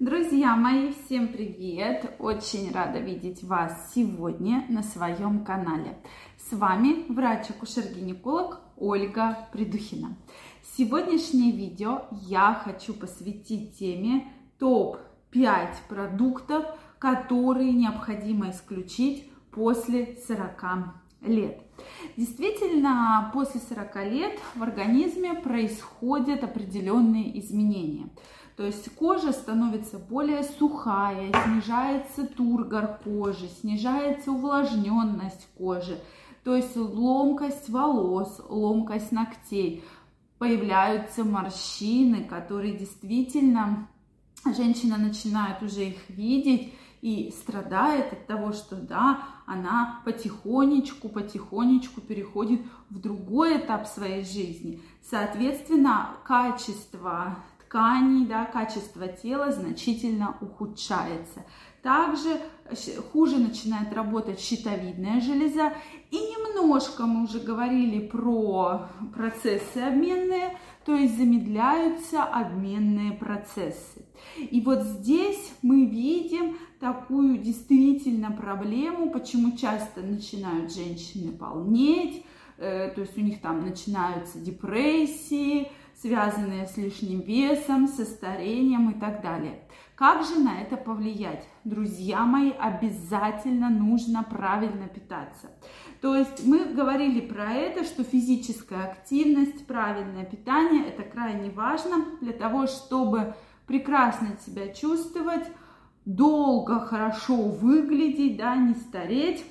Друзья мои, всем привет! Очень рада видеть вас сегодня на своем канале. С вами врач-акушер-гинеколог Ольга Придухина. Сегодняшнее видео я хочу посвятить теме топ-5 продуктов, которые необходимо исключить после 40 лет. Действительно, после 40 лет в организме происходят определенные изменения. То есть кожа становится более сухая, снижается тургор кожи, снижается увлажненность кожи, то есть ломкость волос, ломкость ногтей. Появляются морщины, которые действительно женщина начинает уже их видеть и страдает от того, что да, она потихонечку, потихонечку переходит в другой этап своей жизни. Соответственно, качество тканей, да, качество тела значительно ухудшается. Также хуже начинает работать щитовидная железа. И немножко мы уже говорили про процессы обменные, то есть замедляются обменные процессы. И вот здесь мы видим такую действительно проблему, почему часто начинают женщины полнеть, э, то есть у них там начинаются депрессии, связанные с лишним весом, со старением и так далее. Как же на это повлиять? Друзья мои, обязательно нужно правильно питаться. То есть мы говорили про это, что физическая активность, правильное питание – это крайне важно для того, чтобы прекрасно себя чувствовать, долго хорошо выглядеть, да, не стареть.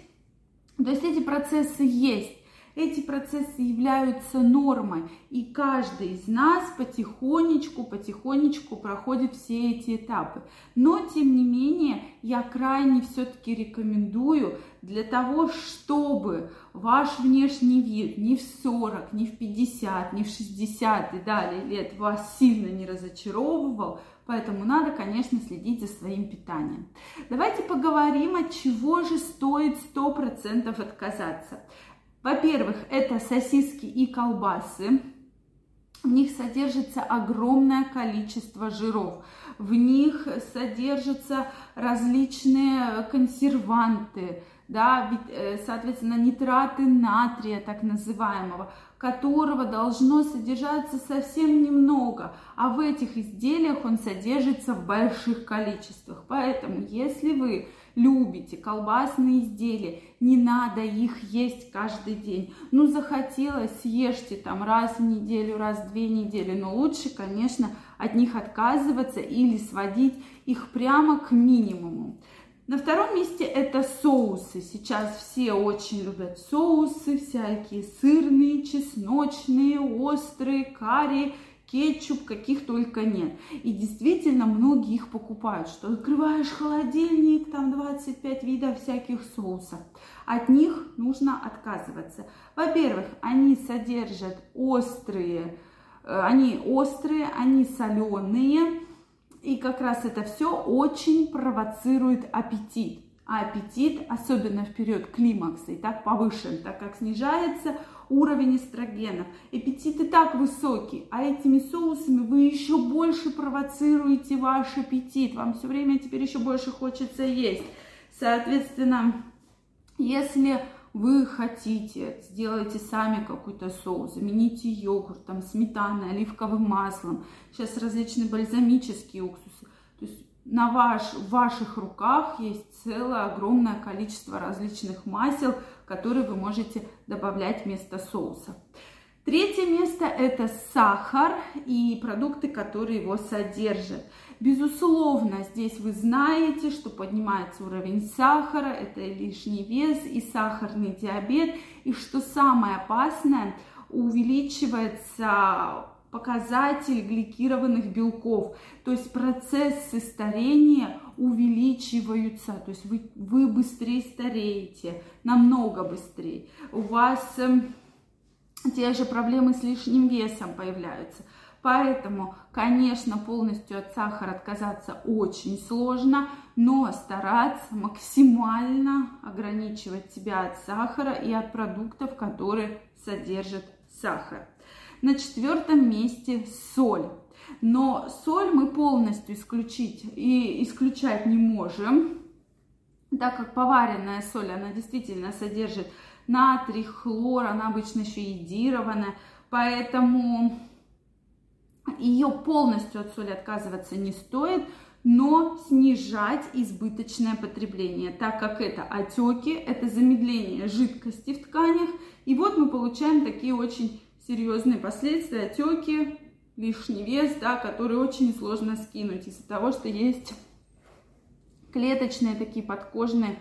То есть эти процессы есть. Эти процессы являются нормой, и каждый из нас потихонечку, потихонечку проходит все эти этапы. Но, тем не менее, я крайне все-таки рекомендую для того, чтобы ваш внешний вид ни в 40, ни в 50, ни в 60 и далее лет вас сильно не разочаровывал, Поэтому надо, конечно, следить за своим питанием. Давайте поговорим, от чего же стоит 100% отказаться. Во-первых, это сосиски и колбасы. В них содержится огромное количество жиров. В них содержатся различные консерванты, да, э, соответственно, нитраты натрия, так называемого, которого должно содержаться совсем немного, а в этих изделиях он содержится в больших количествах. Поэтому, если вы любите колбасные изделия, не надо их есть каждый день. Ну, захотелось, съешьте там раз в неделю, раз в две недели, но лучше, конечно, от них отказываться или сводить их прямо к минимуму. На втором месте это соусы. Сейчас все очень любят соусы, всякие сырные, чесночные, острые, карри, кетчуп, каких только нет. И действительно многие их покупают, что открываешь холодильник, там 25 видов всяких соусов. От них нужно отказываться. Во-первых, они содержат острые, э, они острые, они соленые, и как раз это все очень провоцирует аппетит. А аппетит, особенно в период климакса, и так повышен, так как снижается уровень эстрогенов. Аппетит и так высокий, а этими соусами вы еще больше провоцируете ваш аппетит. Вам все время теперь еще больше хочется есть. Соответственно, если вы хотите, сделайте сами какой-то соус, замените йогуртом, сметаной, оливковым маслом. Сейчас различные бальзамические уксусы. То есть на ваш, в ваших руках есть целое огромное количество различных масел, которые вы можете добавлять вместо соуса. Третье место это сахар и продукты, которые его содержат. Безусловно, здесь вы знаете, что поднимается уровень сахара, это лишний вес и сахарный диабет. И что самое опасное, увеличивается показатель гликированных белков, то есть процессы старения увеличиваются, то есть вы, вы быстрее стареете, намного быстрее. У вас э, те же проблемы с лишним весом появляются. Поэтому, конечно, полностью от сахара отказаться очень сложно, но стараться максимально ограничивать себя от сахара и от продуктов, которые содержат сахар. На четвертом месте соль. Но соль мы полностью исключить и исключать не можем, так как поваренная соль, она действительно содержит натрий, хлор, она обычно еще йодированная, поэтому ее полностью от соли отказываться не стоит, но снижать избыточное потребление, так как это отеки, это замедление жидкости в тканях, и вот мы получаем такие очень серьезные последствия, отеки, лишний вес, да, который очень сложно скинуть из-за того, что есть клеточные такие подкожные,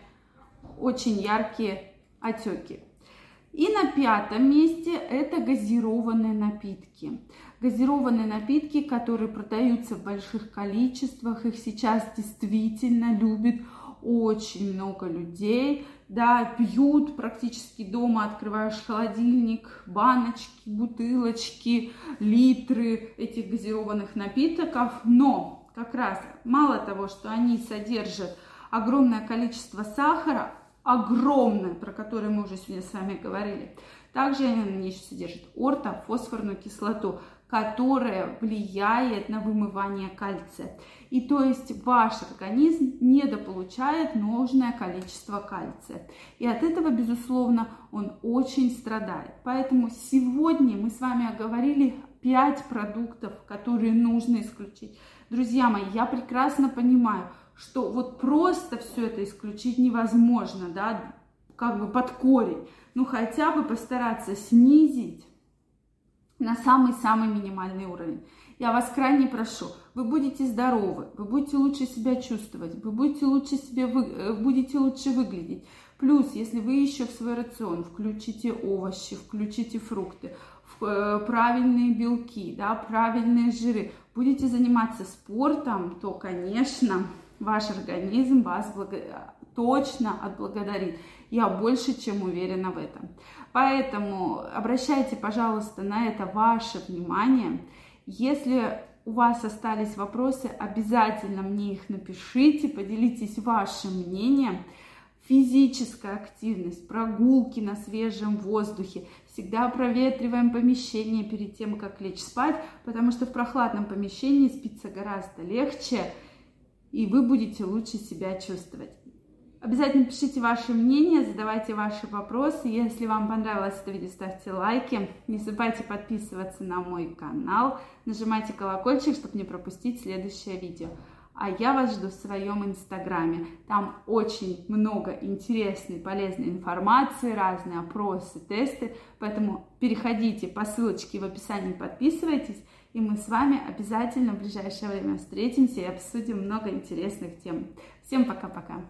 очень яркие отеки. И на пятом месте это газированные напитки. Газированные напитки, которые продаются в больших количествах, их сейчас действительно любит очень много людей, да, пьют практически дома, открываешь холодильник, баночки, бутылочки, литры этих газированных напитков, но как раз мало того, что они содержат огромное количество сахара, огромное, про которое мы уже сегодня с вами говорили, также они еще содержат ортофосфорную кислоту, которая влияет на вымывание кальция. И то есть ваш организм недополучает нужное количество кальция. И от этого, безусловно, он очень страдает. Поэтому сегодня мы с вами оговорили 5 продуктов, которые нужно исключить. Друзья мои, я прекрасно понимаю, что вот просто все это исключить невозможно, да, как бы под корень. Ну, хотя бы постараться снизить на самый-самый минимальный уровень. Я вас крайне прошу, вы будете здоровы, вы будете лучше себя чувствовать, вы будете лучше, себе вы, э, будете лучше выглядеть. Плюс, если вы еще в свой рацион включите овощи, включите фрукты, э, правильные белки, да, правильные жиры, будете заниматься спортом, то, конечно, ваш организм вас благо... точно отблагодарит. Я больше чем уверена в этом. Поэтому обращайте, пожалуйста, на это ваше внимание. Если у вас остались вопросы, обязательно мне их напишите, поделитесь вашим мнением. Физическая активность, прогулки на свежем воздухе. Всегда проветриваем помещение перед тем, как лечь спать, потому что в прохладном помещении спится гораздо легче, и вы будете лучше себя чувствовать. Обязательно пишите ваше мнение, задавайте ваши вопросы. Если вам понравилось это видео, ставьте лайки. Не забывайте подписываться на мой канал. Нажимайте колокольчик, чтобы не пропустить следующее видео. А я вас жду в своем инстаграме. Там очень много интересной, полезной информации, разные опросы, тесты. Поэтому переходите по ссылочке в описании, подписывайтесь. И мы с вами обязательно в ближайшее время встретимся и обсудим много интересных тем. Всем пока-пока.